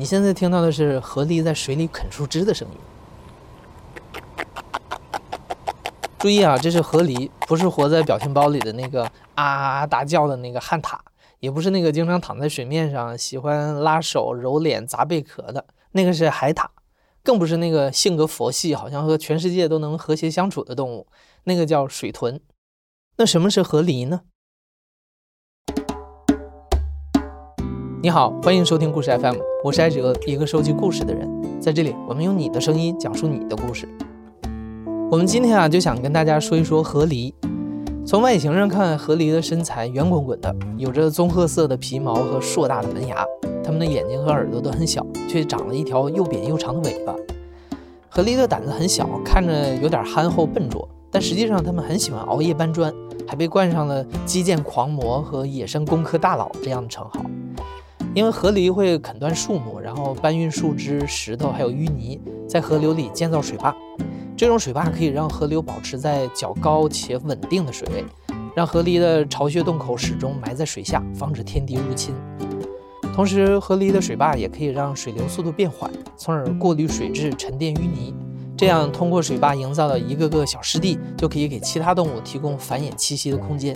你现在听到的是河狸在水里啃树枝的声音。注意啊，这是河狸，不是活在表情包里的那个啊啊大叫的那个旱獭，也不是那个经常躺在水面上喜欢拉手揉脸砸贝壳的那个是海獭，更不是那个性格佛系，好像和全世界都能和谐相处的动物，那个叫水豚。那什么是河狸呢？你好，欢迎收听故事 FM，我是艾哲，一个收集故事的人，在这里我们用你的声音讲述你的故事。我们今天啊，就想跟大家说一说河狸。从外形上看，河狸的身材圆滚滚的，有着棕褐色的皮毛和硕大的门牙。它们的眼睛和耳朵都很小，却长了一条又扁又长的尾巴。河狸的胆子很小，看着有点憨厚笨拙，但实际上它们很喜欢熬夜搬砖，还被冠上了基建狂魔和野生工科大佬这样的称号。因为河狸会啃断树木，然后搬运树枝、石头还有淤泥，在河流里建造水坝。这种水坝可以让河流保持在较高且稳定的水位，让河狸的巢穴洞口始终埋在水下，防止天敌入侵。同时，河狸的水坝也可以让水流速度变缓，从而过滤水质、沉淀淤泥。这样，通过水坝营造的一个个小湿地，就可以给其他动物提供繁衍栖息的空间。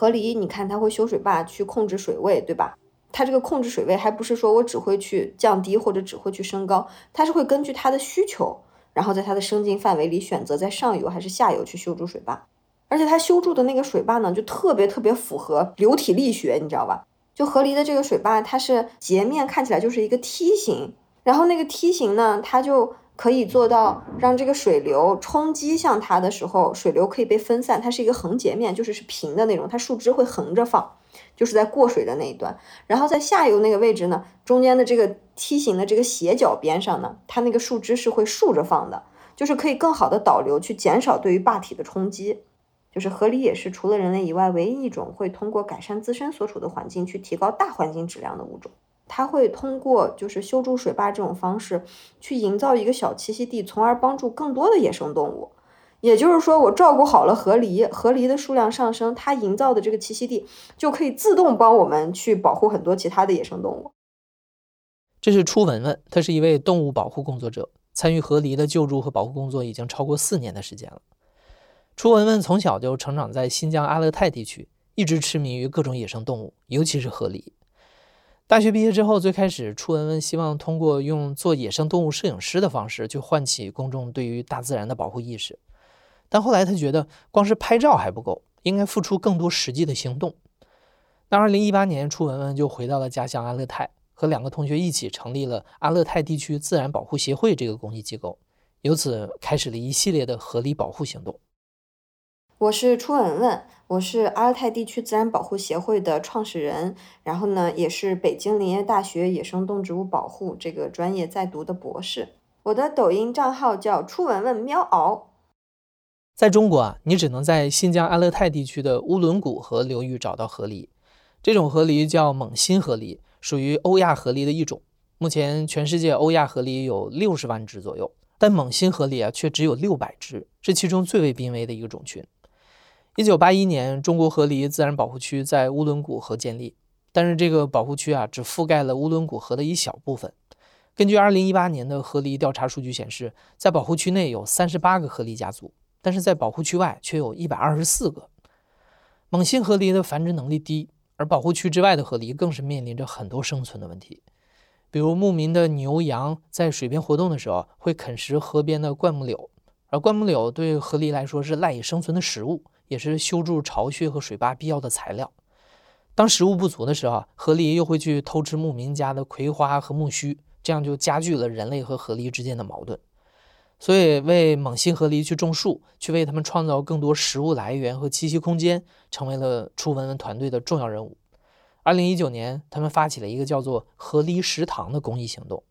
河狸，你看它会修水坝去控制水位，对吧？它这个控制水位还不是说我只会去降低或者只会去升高，它是会根据它的需求，然后在它的生境范围里选择在上游还是下游去修筑水坝。而且它修筑的那个水坝呢，就特别特别符合流体力学，你知道吧？就河狸的这个水坝，它是截面看起来就是一个梯形，然后那个梯形呢，它就可以做到让这个水流冲击向它的时候，水流可以被分散。它是一个横截面，就是是平的那种，它树枝会横着放。就是在过水的那一段，然后在下游那个位置呢，中间的这个梯形的这个斜角边上呢，它那个树枝是会竖着放的，就是可以更好的导流，去减少对于坝体的冲击。就是河狸也是除了人类以外唯一一种会通过改善自身所处的环境去提高大环境质量的物种。它会通过就是修筑水坝这种方式去营造一个小栖息地，从而帮助更多的野生动物。也就是说，我照顾好了河狸，河狸的数量上升，它营造的这个栖息地就可以自动帮我们去保护很多其他的野生动物。这是初文文，他是一位动物保护工作者，参与河狸的救助和保护工作已经超过四年的时间了。初文文从小就成长在新疆阿勒泰地区，一直痴迷于各种野生动物，尤其是河狸。大学毕业之后，最开始初文文希望通过用做野生动物摄影师的方式，去唤起公众对于大自然的保护意识。但后来他觉得光是拍照还不够，应该付出更多实际的行动。那二零一八年，初文文就回到了家乡阿勒泰，和两个同学一起成立了阿勒泰地区自然保护协会这个公益机构，由此开始了一系列的合理保护行动。我是初文文，我是阿勒泰地区自然保护协会的创始人，然后呢，也是北京林业大学野生动植物保护这个专业在读的博士。我的抖音账号叫初文文喵嗷。在中国啊，你只能在新疆阿勒泰地区的乌伦古河流域找到河狸。这种河狸叫蒙新河狸，属于欧亚河狸的一种。目前全世界欧亚河狸有六十万只左右，但蒙新河狸啊却只有六百只，是其中最为濒危的一个种群。一九八一年，中国河狸自然保护区在乌伦古河建立，但是这个保护区啊只覆盖了乌伦古河的一小部分。根据二零一八年的河狸调查数据显示，在保护区内有三十八个河狸家族。但是在保护区外却有一百二十四个蒙辛河狸的繁殖能力低，而保护区之外的河狸更是面临着很多生存的问题，比如牧民的牛羊在水边活动的时候会啃食河边的灌木柳，而灌木柳对河狸来说是赖以生存的食物，也是修筑巢穴和水坝必要的材料。当食物不足的时候，河狸又会去偷吃牧民家的葵花和苜蓿，这样就加剧了人类和河狸之间的矛盾。所以，为蒙辛河狸去种树，去为他们创造更多食物来源和栖息空间，成为了初文文团队的重要任务。二零一九年，他们发起了一个叫做“河狸食堂”的公益行动。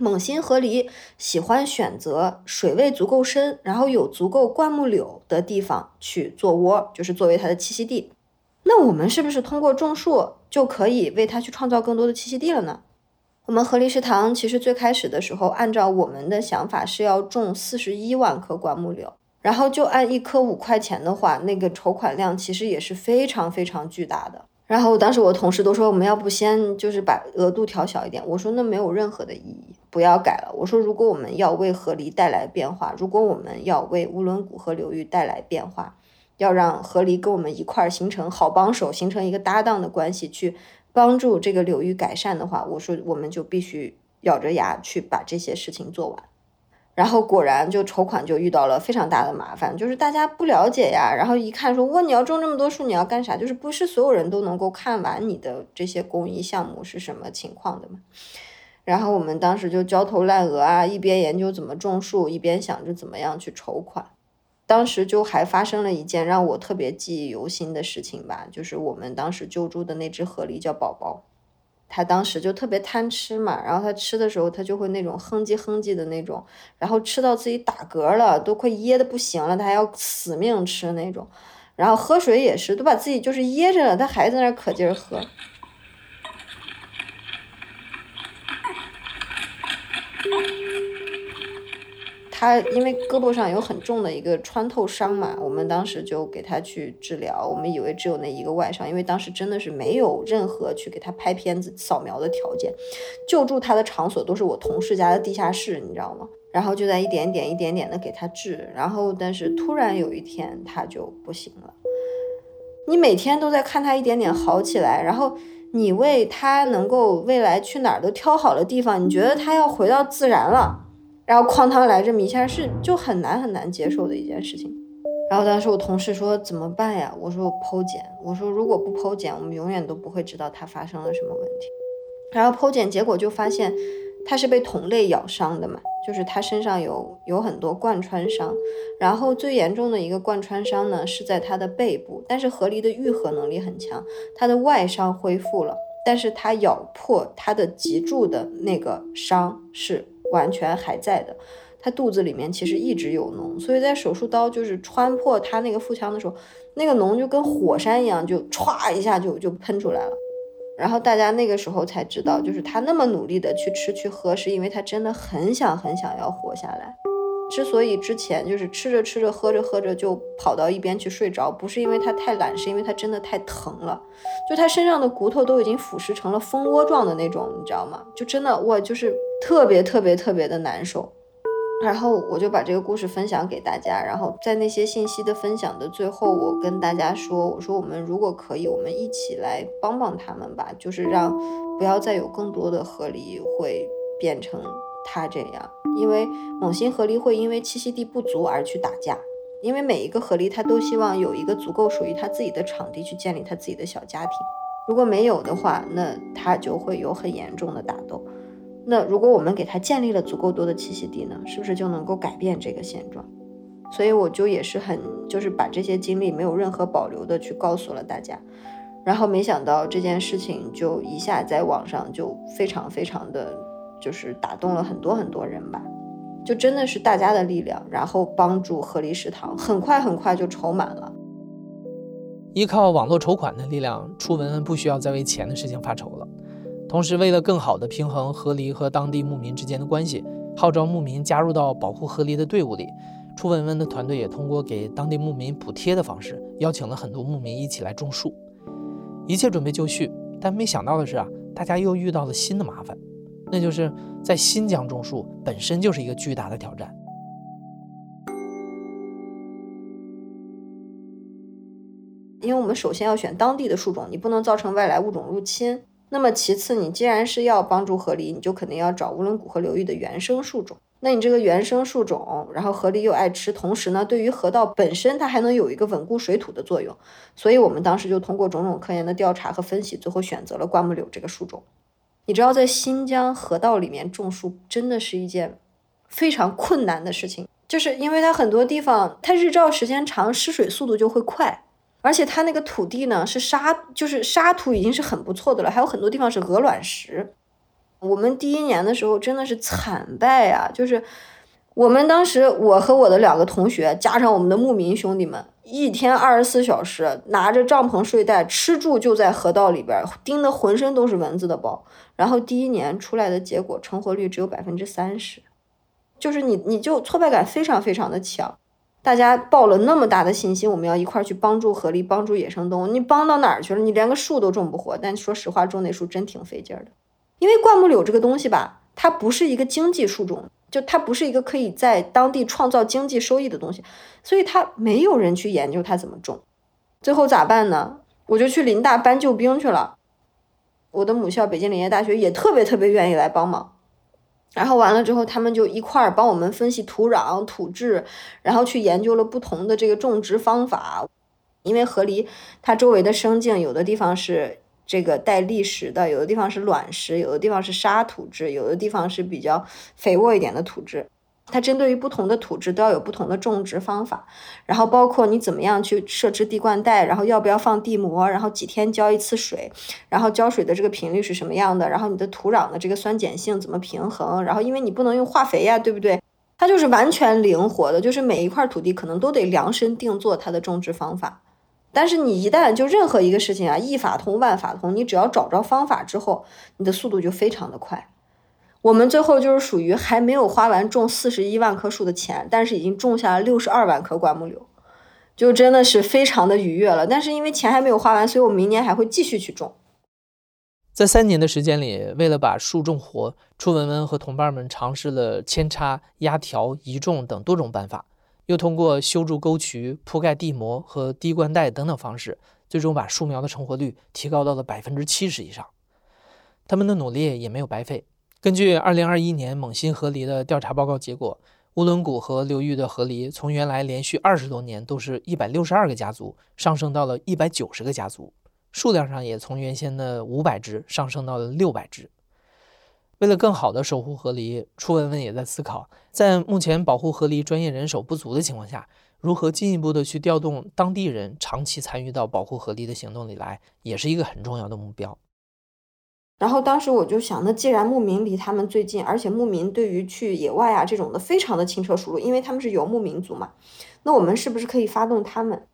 猛心河狸喜欢选择水位足够深，然后有足够灌木柳的地方去做窝，就是作为它的栖息地。那我们是不是通过种树就可以为它去创造更多的栖息地了呢？我们河狸食堂其实最开始的时候，按照我们的想法是要种四十一万棵灌木柳，然后就按一棵五块钱的话，那个筹款量其实也是非常非常巨大的。然后我当时我同事都说我们要不先就是把额度调小一点，我说那没有任何的意义，不要改了。我说如果我们要为河狸带来变化，如果我们要为乌伦古河流域带来变化，要让河狸跟我们一块儿形成好帮手，形成一个搭档的关系，去帮助这个流域改善的话，我说我们就必须咬着牙去把这些事情做完。然后果然就筹款就遇到了非常大的麻烦，就是大家不了解呀，然后一看说，哇你要种这么多树，你要干啥？就是不是所有人都能够看完你的这些公益项目是什么情况的嘛？然后我们当时就焦头烂额啊，一边研究怎么种树，一边想着怎么样去筹款。当时就还发生了一件让我特别记忆犹新的事情吧，就是我们当时救助的那只河狸叫宝宝。他当时就特别贪吃嘛，然后他吃的时候，他就会那种哼唧哼唧的那种，然后吃到自己打嗝了，都快噎的不行了，他还要死命吃那种，然后喝水也是，都把自己就是噎着了，他还在那可劲儿喝。他因为胳膊上有很重的一个穿透伤嘛，我们当时就给他去治疗。我们以为只有那一个外伤，因为当时真的是没有任何去给他拍片子、扫描的条件。救助他的场所都是我同事家的地下室，你知道吗？然后就在一点点、一点点的给他治。然后，但是突然有一天他就不行了。你每天都在看他一点点好起来，然后你为他能够未来去哪儿都挑好了地方，你觉得他要回到自然了。然后哐当来这么一下，是就很难很难接受的一件事情。然后当时我同事说怎么办呀？我说我剖检。我说如果不剖检，我们永远都不会知道它发生了什么问题。然后剖检结果就发现，它是被同类咬伤的嘛，就是它身上有有很多贯穿伤。然后最严重的一个贯穿伤呢是在它的背部，但是河狸的愈合能力很强，它的外伤恢复了，但是它咬破它的脊柱的那个伤是。完全还在的，他肚子里面其实一直有脓，所以在手术刀就是穿破他那个腹腔的时候，那个脓就跟火山一样，就歘一下就就喷出来了。然后大家那个时候才知道，就是他那么努力的去吃去喝，是因为他真的很想很想要活下来。之所以之前就是吃着吃着喝着喝着就跑到一边去睡着，不是因为他太懒，是因为他真的太疼了。就他身上的骨头都已经腐蚀成了蜂窝状的那种，你知道吗？就真的我就是特别特别特别的难受。然后我就把这个故事分享给大家，然后在那些信息的分享的最后，我跟大家说，我说我们如果可以，我们一起来帮帮他们吧，就是让不要再有更多的河狸会变成。他这样，因为猛禽河狸会因为栖息地不足而去打架，因为每一个河狸它都希望有一个足够属于它自己的场地去建立它自己的小家庭。如果没有的话，那它就会有很严重的打斗。那如果我们给它建立了足够多的栖息地呢，是不是就能够改变这个现状？所以我就也是很就是把这些经历没有任何保留的去告诉了大家，然后没想到这件事情就一下在网上就非常非常的。就是打动了很多很多人吧，就真的是大家的力量，然后帮助河狸食堂，很快很快就筹满了。依靠网络筹款的力量，初文文不需要再为钱的事情发愁了。同时，为了更好的平衡河狸和当地牧民之间的关系，号召牧民加入到保护河狸的队伍里。初文文的团队也通过给当地牧民补贴的方式，邀请了很多牧民一起来种树。一切准备就绪，但没想到的是啊，大家又遇到了新的麻烦。那就是在新疆种树本身就是一个巨大的挑战，因为我们首先要选当地的树种，你不能造成外来物种入侵。那么其次，你既然是要帮助河狸，你就肯定要找乌伦古河流域的原生树种。那你这个原生树种，然后河狸又爱吃，同时呢，对于河道本身它还能有一个稳固水土的作用。所以我们当时就通过种种科研的调查和分析，最后选择了灌木柳这个树种。你知道，在新疆河道里面种树真的是一件非常困难的事情，就是因为它很多地方它日照时间长，失水速度就会快，而且它那个土地呢是沙，就是沙土已经是很不错的了，还有很多地方是鹅卵石。我们第一年的时候真的是惨败啊，就是我们当时我和我的两个同学加上我们的牧民兄弟们。一天二十四小时拿着帐篷睡袋，吃住就在河道里边，叮得浑身都是蚊子的包。然后第一年出来的结果成活率只有百分之三十，就是你你就挫败感非常非常的强。大家抱了那么大的信心，我们要一块儿去帮助河狸，帮助野生动物。你帮到哪儿去了？你连个树都种不活。但说实话，种那树真挺费劲儿的，因为灌木柳这个东西吧，它不是一个经济树种，就它不是一个可以在当地创造经济收益的东西，所以它没有人去研究它怎么种。最后咋办呢？我就去林大搬救兵去了。我的母校北京林业大学也特别特别愿意来帮忙。然后完了之后，他们就一块儿帮我们分析土壤、土质，然后去研究了不同的这个种植方法。因为河狸它周围的生境，有的地方是这个带砾石的，有的地方是卵石，有的地方是沙土质，有的地方是比较肥沃一点的土质。它针对于不同的土质都要有不同的种植方法，然后包括你怎么样去设置地灌带，然后要不要放地膜，然后几天浇一次水，然后浇水的这个频率是什么样的，然后你的土壤的这个酸碱性怎么平衡，然后因为你不能用化肥呀，对不对？它就是完全灵活的，就是每一块土地可能都得量身定做它的种植方法。但是你一旦就任何一个事情啊，一法通万法通，你只要找着方法之后，你的速度就非常的快。我们最后就是属于还没有花完种四十一万棵树的钱，但是已经种下了六十二万棵灌木柳，就真的是非常的愉悦了。但是因为钱还没有花完，所以我明年还会继续去种。在三年的时间里，为了把树种活，初文文和同伴们尝试了扦插、压条、移种等多种办法，又通过修筑沟渠、铺盖地膜和滴灌带等等方式，最终把树苗的成活率提高到了百分之七十以上。他们的努力也没有白费。根据二零二一年蒙新河狸的调查报告结果，乌伦古河流域的河狸从原来连续二十多年都是一百六十二个家族，上升到了一百九十个家族，数量上也从原先的五百只上升到了六百只。为了更好的守护河狸，初文文也在思考，在目前保护河狸专业人手不足的情况下，如何进一步的去调动当地人长期参与到保护河狸的行动里来，也是一个很重要的目标。然后当时我就想，那既然牧民离他们最近，而且牧民对于去野外啊这种的非常的轻车熟路，因为他们是游牧民族嘛，那我们是不是可以发动他们？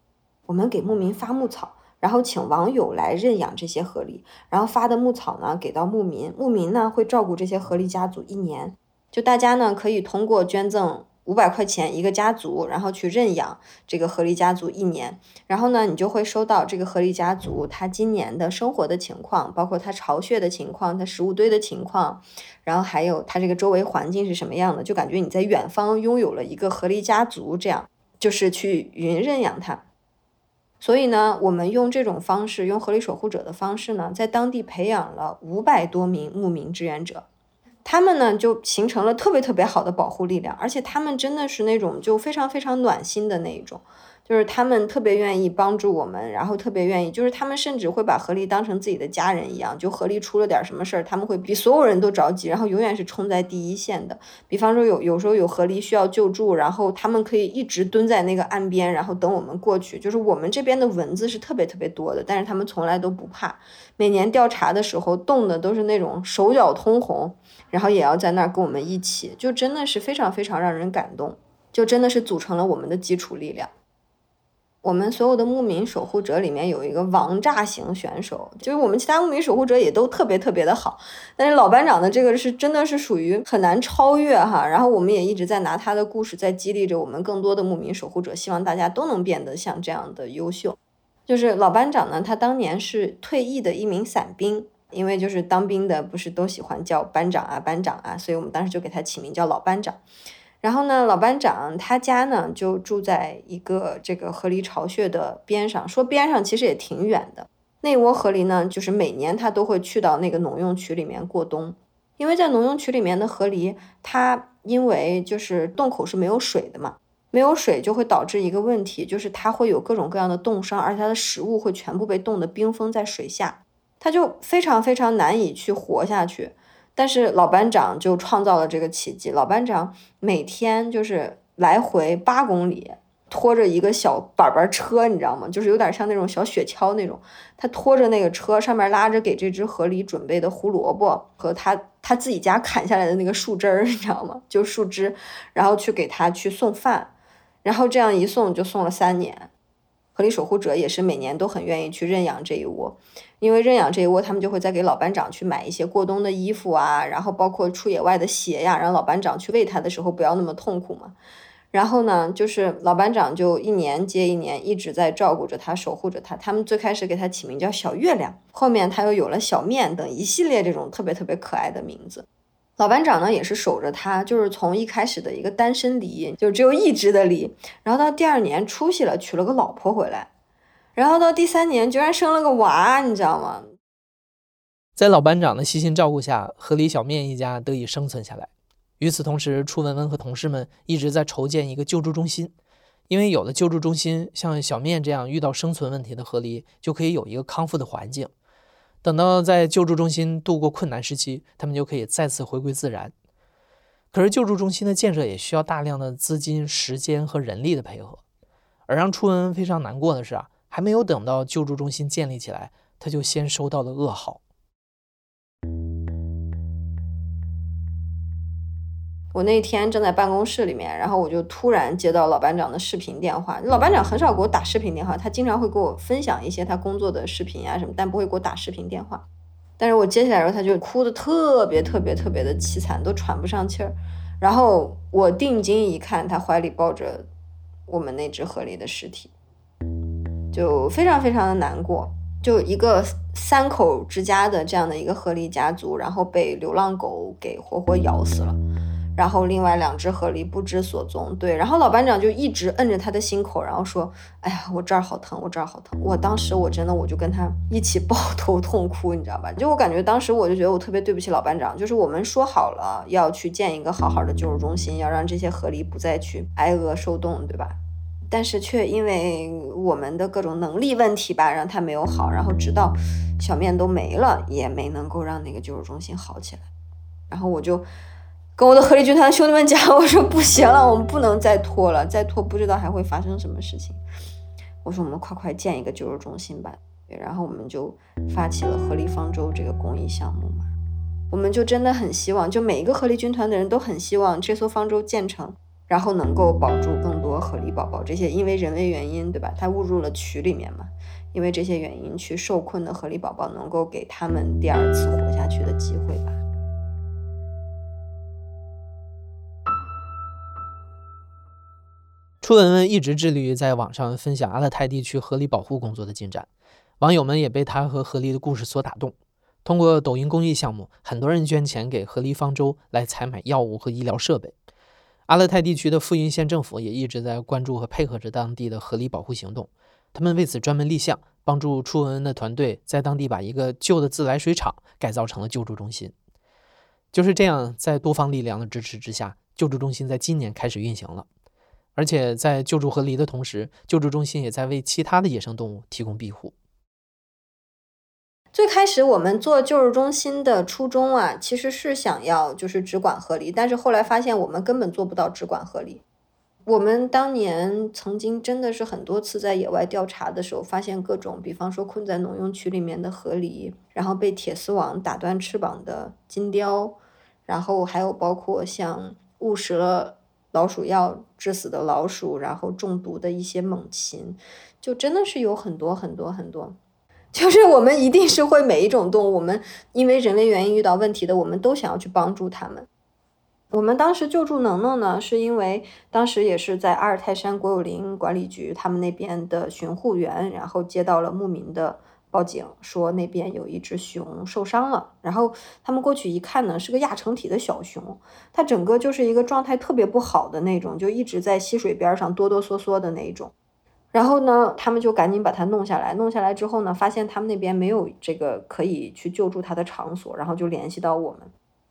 我们给牧民发牧草，然后请网友来认养这些河狸，然后发的牧草呢给到牧民，牧民呢会照顾这些河狸家族一年，就大家呢可以通过捐赠。五百块钱一个家族，然后去认养这个河狸家族一年，然后呢，你就会收到这个河狸家族它今年的生活的情况，包括它巢穴的情况、它食物堆的情况，然后还有它这个周围环境是什么样的，就感觉你在远方拥有了一个河狸家族，这样就是去云认养它。所以呢，我们用这种方式，用合理守护者的方式呢，在当地培养了五百多名牧民志愿者。他们呢，就形成了特别特别好的保护力量，而且他们真的是那种就非常非常暖心的那一种。就是他们特别愿意帮助我们，然后特别愿意，就是他们甚至会把河狸当成自己的家人一样。就河狸出了点什么事儿，他们会比所有人都着急，然后永远是冲在第一线的。比方说有有时候有河狸需要救助，然后他们可以一直蹲在那个岸边，然后等我们过去。就是我们这边的蚊子是特别特别多的，但是他们从来都不怕。每年调查的时候冻的都是那种手脚通红，然后也要在那儿跟我们一起，就真的是非常非常让人感动，就真的是组成了我们的基础力量。我们所有的牧民守护者里面有一个王炸型选手，就是我们其他牧民守护者也都特别特别的好，但是老班长的这个是真的是属于很难超越哈。然后我们也一直在拿他的故事在激励着我们更多的牧民守护者，希望大家都能变得像这样的优秀。就是老班长呢，他当年是退役的一名伞兵，因为就是当兵的不是都喜欢叫班长啊班长啊，所以我们当时就给他起名叫老班长。然后呢，老班长他家呢就住在一个这个河狸巢穴的边上，说边上其实也挺远的。那窝河狸呢，就是每年他都会去到那个农用渠里面过冬，因为在农用渠里面的河狸，它因为就是洞口是没有水的嘛，没有水就会导致一个问题，就是它会有各种各样的冻伤，而且它的食物会全部被冻得冰封在水下，它就非常非常难以去活下去。但是老班长就创造了这个奇迹。老班长每天就是来回八公里，拖着一个小板板车，你知道吗？就是有点像那种小雪橇那种。他拖着那个车，上面拉着给这只河狸准备的胡萝卜和他他自己家砍下来的那个树枝儿，你知道吗？就树枝，然后去给他去送饭，然后这样一送就送了三年。河狸守护者也是每年都很愿意去认养这一窝。因为认养这一窝，他们就会再给老班长去买一些过冬的衣服啊，然后包括出野外的鞋呀，让老班长去喂它的时候不要那么痛苦嘛。然后呢，就是老班长就一年接一年一直在照顾着它，守护着它。他们最开始给它起名叫小月亮，后面他又有了小面等一系列这种特别特别可爱的名字。老班长呢也是守着它，就是从一开始的一个单身梨，就只有一只的梨，然后到第二年出息了，娶了个老婆回来，然后到第三年居然生了个娃，你知道吗？在老班长的悉心照顾下，河狸小面一家得以生存下来。与此同时，初文文和同事们一直在筹建一个救助中心，因为有了救助中心，像小面这样遇到生存问题的河狸就可以有一个康复的环境。等到在救助中心度过困难时期，他们就可以再次回归自然。可是，救助中心的建设也需要大量的资金、时间和人力的配合。而让初文文非常难过的是啊，还没有等到救助中心建立起来，他就先收到了噩耗。我那天正在办公室里面，然后我就突然接到老班长的视频电话。老班长很少给我打视频电话，他经常会给我分享一些他工作的视频啊什么，但不会给我打视频电话。但是我接起来的时候，他就哭的特别特别特别的凄惨，都喘不上气儿。然后我定睛一看，他怀里抱着我们那只河狸的尸体，就非常非常的难过。就一个三口之家的这样的一个河狸家族，然后被流浪狗给活活咬死了。然后另外两只河狸不知所踪，对，然后老班长就一直摁着他的心口，然后说：“哎呀，我这儿好疼，我这儿好疼。”我当时我真的我就跟他一起抱头痛哭，你知道吧？就我感觉当时我就觉得我特别对不起老班长，就是我们说好了要去建一个好好的救助中心，要让这些河狸不再去挨饿受冻，对吧？但是却因为我们的各种能力问题吧，让他没有好，然后直到小面都没了，也没能够让那个救助中心好起来，然后我就。跟我的合力军团兄弟们讲，我说不行了，我们不能再拖了，再拖不知道还会发生什么事情。我说我们快快建一个救助中心吧，然后我们就发起了合力方舟这个公益项目嘛。我们就真的很希望，就每一个合力军团的人都很希望这艘方舟建成，然后能够保住更多河狸宝宝。这些因为人为原因，对吧？他误入了渠里面嘛，因为这些原因去受困的河狸宝宝，能够给他们第二次活下去的机会吧。初文文一直致力于在网上分享阿勒泰地区河狸保护工作的进展，网友们也被他和河狸的故事所打动。通过抖音公益项目，很多人捐钱给河狸方舟来采买药物和医疗设备。阿勒泰地区的富蕴县政府也一直在关注和配合着当地的河狸保护行动，他们为此专门立项，帮助初文文的团队在当地把一个旧的自来水厂改造成了救助中心。就是这样，在多方力量的支持之下，救助中心在今年开始运行了。而且在救助河狸的同时，救助中心也在为其他的野生动物提供庇护。最开始我们做救助中心的初衷啊，其实是想要就是只管河狸，但是后来发现我们根本做不到只管河狸。我们当年曾经真的是很多次在野外调查的时候，发现各种，比方说困在农用区里面的河狸，然后被铁丝网打断翅膀的金雕，然后还有包括像误食了。老鼠药致死的老鼠，然后中毒的一些猛禽，就真的是有很多很多很多。就是我们一定是会每一种动物，我们因为人为原因遇到问题的，我们都想要去帮助他们。我们当时救助能能呢，是因为当时也是在阿尔泰山国有林管理局他们那边的巡护员，然后接到了牧民的。报警说那边有一只熊受伤了，然后他们过去一看呢，是个亚成体的小熊，它整个就是一个状态特别不好的那种，就一直在溪水边上哆哆嗦嗦的那一种。然后呢，他们就赶紧把它弄下来，弄下来之后呢，发现他们那边没有这个可以去救助它的场所，然后就联系到我们，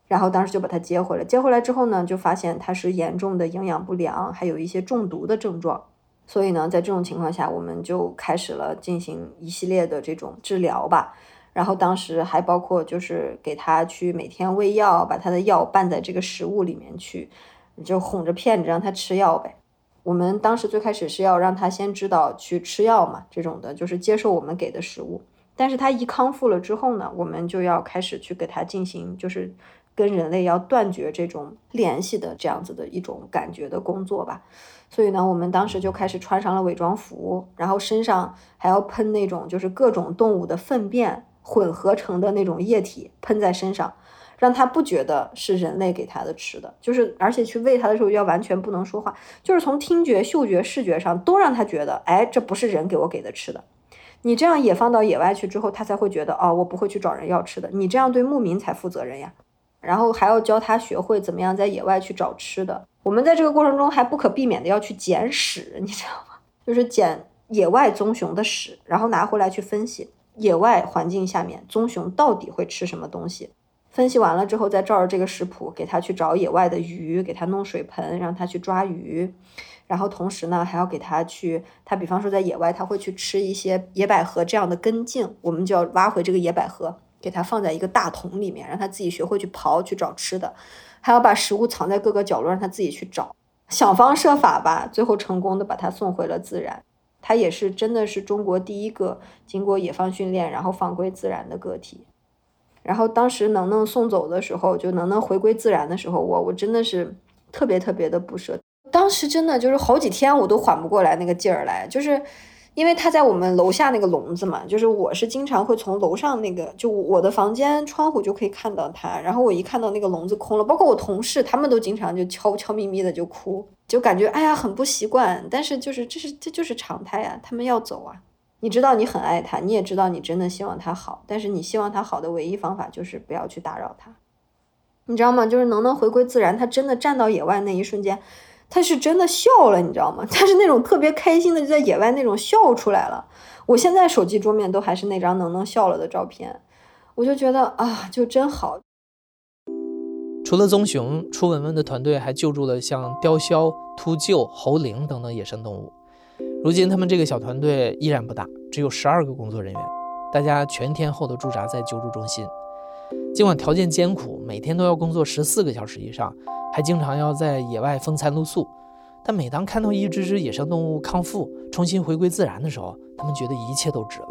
然后当时就把它接回来。接回来之后呢，就发现它是严重的营养不良，还有一些中毒的症状。所以呢，在这种情况下，我们就开始了进行一系列的这种治疗吧。然后当时还包括就是给他去每天喂药，把他的药拌在这个食物里面去，就哄着骗着让他吃药呗。我们当时最开始是要让他先知道去吃药嘛，这种的就是接受我们给的食物。但是他一康复了之后呢，我们就要开始去给他进行就是跟人类要断绝这种联系的这样子的一种感觉的工作吧。所以呢，我们当时就开始穿上了伪装服，然后身上还要喷那种就是各种动物的粪便混合成的那种液体喷在身上，让它不觉得是人类给它的吃的，就是而且去喂它的时候要完全不能说话，就是从听觉、嗅觉、视觉上都让它觉得，哎，这不是人给我给的吃的。你这样也放到野外去之后，它才会觉得，哦，我不会去找人要吃的。你这样对牧民才负责任呀。然后还要教它学会怎么样在野外去找吃的。我们在这个过程中还不可避免的要去捡屎，你知道吗？就是捡野外棕熊的屎，然后拿回来去分析。野外环境下面，棕熊到底会吃什么东西？分析完了之后，再照着这个食谱给它去找野外的鱼，给它弄水盆，让它去抓鱼。然后同时呢，还要给它去，它比方说在野外，它会去吃一些野百合这样的根茎，我们就要挖回这个野百合，给它放在一个大桶里面，让它自己学会去刨去找吃的。还要把食物藏在各个角落，让它自己去找，想方设法吧，最后成功的把它送回了自然。它也是真的是中国第一个经过野放训练然后放归自然的个体。然后当时能能送走的时候，就能能回归自然的时候，我我真的是特别特别的不舍。当时真的就是好几天我都缓不过来那个劲儿来，就是。因为他在我们楼下那个笼子嘛，就是我是经常会从楼上那个，就我的房间窗户就可以看到他。然后我一看到那个笼子空了，包括我同事他们都经常就悄悄咪咪的就哭，就感觉哎呀很不习惯。但是就是这是这就是常态啊，他们要走啊。你知道你很爱他，你也知道你真的希望他好，但是你希望他好的唯一方法就是不要去打扰他。你知道吗？就是能能回归自然，他真的站到野外那一瞬间。他是真的笑了，你知道吗？他是那种特别开心的，就在野外那种笑出来了。我现在手机桌面都还是那张能能笑了的照片，我就觉得啊，就真好。除了棕熊，初文文的团队还救助了像雕鸮、秃鹫、猴羚等等野生动物。如今他们这个小团队依然不大，只有十二个工作人员，大家全天候的驻扎在救助中心。尽管条件艰苦，每天都要工作十四个小时以上。还经常要在野外风餐露宿，但每当看到一只只野生动物康复、重新回归自然的时候，他们觉得一切都值了。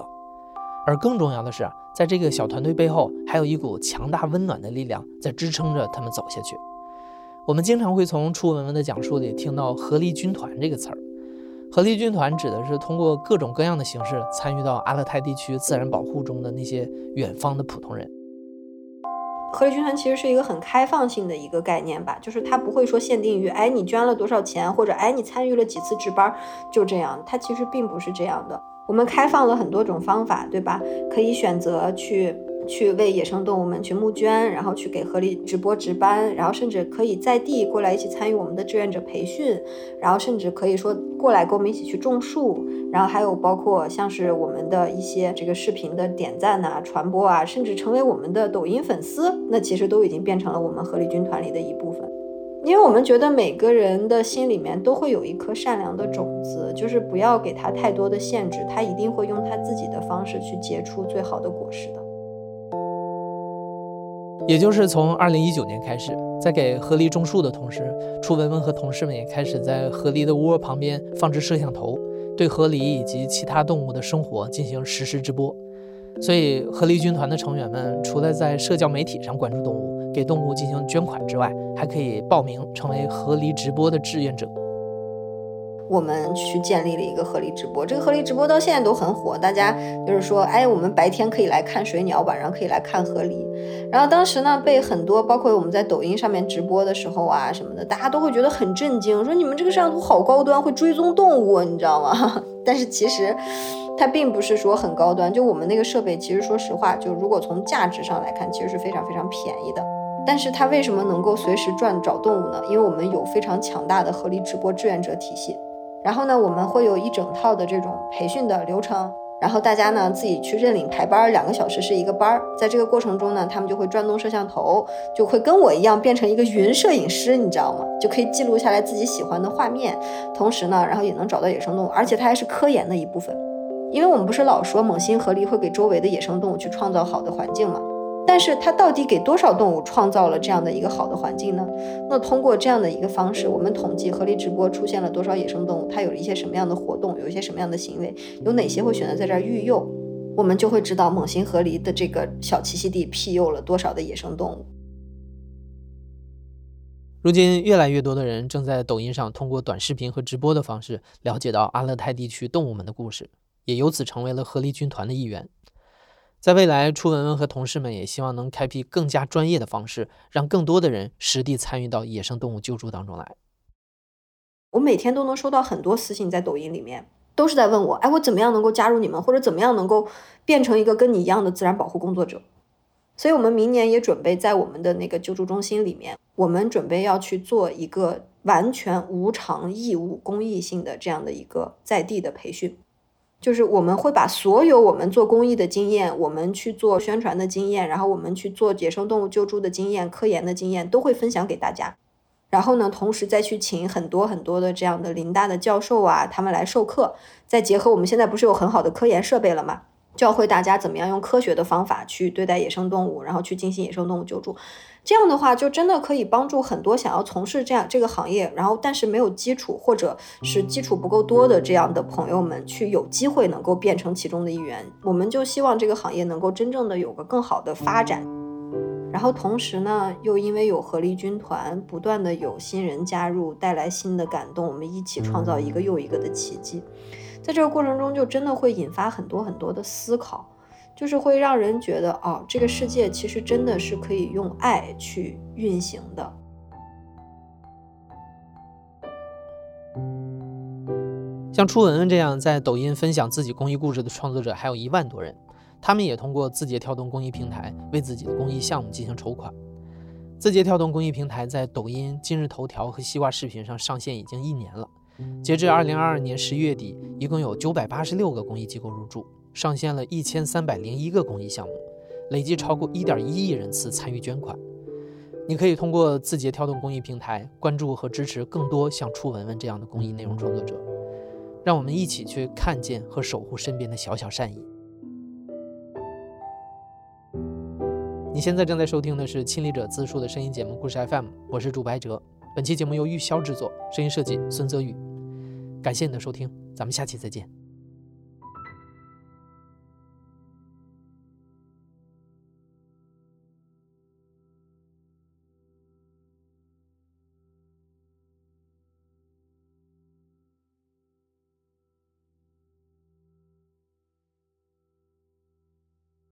而更重要的是，在这个小团队背后，还有一股强大温暖的力量在支撑着他们走下去。我们经常会从初文文的讲述里听到“合力军团”这个词儿，“合力军团”指的是通过各种各样的形式参与到阿勒泰地区自然保护中的那些远方的普通人。合力军团其实是一个很开放性的一个概念吧，就是它不会说限定于，哎，你捐了多少钱，或者哎，你参与了几次值班，就这样。它其实并不是这样的。我们开放了很多种方法，对吧？可以选择去。去为野生动物们去募捐，然后去给合力直播值班，然后甚至可以在地过来一起参与我们的志愿者培训，然后甚至可以说过来跟我们一起去种树，然后还有包括像是我们的一些这个视频的点赞呐、传播啊，甚至成为我们的抖音粉丝，那其实都已经变成了我们合力军团里的一部分。因为我们觉得每个人的心里面都会有一颗善良的种子，就是不要给他太多的限制，他一定会用他自己的方式去结出最好的果实的。也就是从二零一九年开始，在给河狸种树的同时，楚文文和同事们也开始在河狸的窝旁边放置摄像头，对河狸以及其他动物的生活进行实时直播。所以，河狸军团的成员们除了在社交媒体上关注动物、给动物进行捐款之外，还可以报名成为河狸直播的志愿者。我们去建立了一个合力直播，这个合力直播到现在都很火。大家就是说，哎，我们白天可以来看水鸟，晚上可以来看河狸。然后当时呢，被很多包括我们在抖音上面直播的时候啊什么的，大家都会觉得很震惊，说你们这个摄像头好高端，会追踪动物，你知道吗？但是其实它并不是说很高端，就我们那个设备，其实说实话，就如果从价值上来看，其实是非常非常便宜的。但是它为什么能够随时转找动物呢？因为我们有非常强大的合力直播志愿者体系。然后呢，我们会有一整套的这种培训的流程，然后大家呢自己去认领排班，两个小时是一个班儿。在这个过程中呢，他们就会转动摄像头，就会跟我一样变成一个云摄影师，你知道吗？就可以记录下来自己喜欢的画面，同时呢，然后也能找到野生动物，而且它还是科研的一部分，因为我们不是老说猛禽合力会给周围的野生动物去创造好的环境吗？但是它到底给多少动物创造了这样的一个好的环境呢？那通过这样的一个方式，我们统计合力直播出现了多少野生动物，它有一些什么样的活动，有一些什么样的行为，有哪些会选择在这儿育幼，我们就会知道猛禽合力的这个小栖息地庇佑了多少的野生动物。如今，越来越多的人正在抖音上通过短视频和直播的方式了解到阿勒泰地区动物们的故事，也由此成为了合力军团的一员。在未来，初文文和同事们也希望能开辟更加专业的方式，让更多的人实地参与到野生动物救助当中来。我每天都能收到很多私信，在抖音里面都是在问我，哎，我怎么样能够加入你们，或者怎么样能够变成一个跟你一样的自然保护工作者？所以，我们明年也准备在我们的那个救助中心里面，我们准备要去做一个完全无偿义务公益性的这样的一个在地的培训。就是我们会把所有我们做公益的经验，我们去做宣传的经验，然后我们去做野生动物救助的经验、科研的经验，都会分享给大家。然后呢，同时再去请很多很多的这样的林大的教授啊，他们来授课。再结合我们现在不是有很好的科研设备了吗？教会大家怎么样用科学的方法去对待野生动物，然后去进行野生动物救助。这样的话，就真的可以帮助很多想要从事这样这个行业，然后但是没有基础或者是基础不够多的这样的朋友们，去有机会能够变成其中的一员。我们就希望这个行业能够真正的有个更好的发展。然后同时呢，又因为有合力军团不断的有新人加入，带来新的感动，我们一起创造一个又一个的奇迹。在这个过程中，就真的会引发很多很多的思考。就是会让人觉得，哦，这个世界其实真的是可以用爱去运行的。像初文文这样在抖音分享自己公益故事的创作者还有一万多人，他们也通过字节跳动公益平台为自己的公益项目进行筹款。字节跳动公益平台在抖音、今日头条和西瓜视频上上线已经一年了，截至二零二二年十一月底，一共有九百八十六个公益机构入驻。上线了一千三百零一个公益项目，累计超过一点一亿人次参与捐款。你可以通过字节跳动公益平台关注和支持更多像初文文这样的公益内容创作者，让我们一起去看见和守护身边的小小善意。你现在正在收听的是亲历者自述的声音节目《故事 FM》，我是主白哲。本期节目由玉箫制作，声音设计孙泽宇。感谢你的收听，咱们下期再见。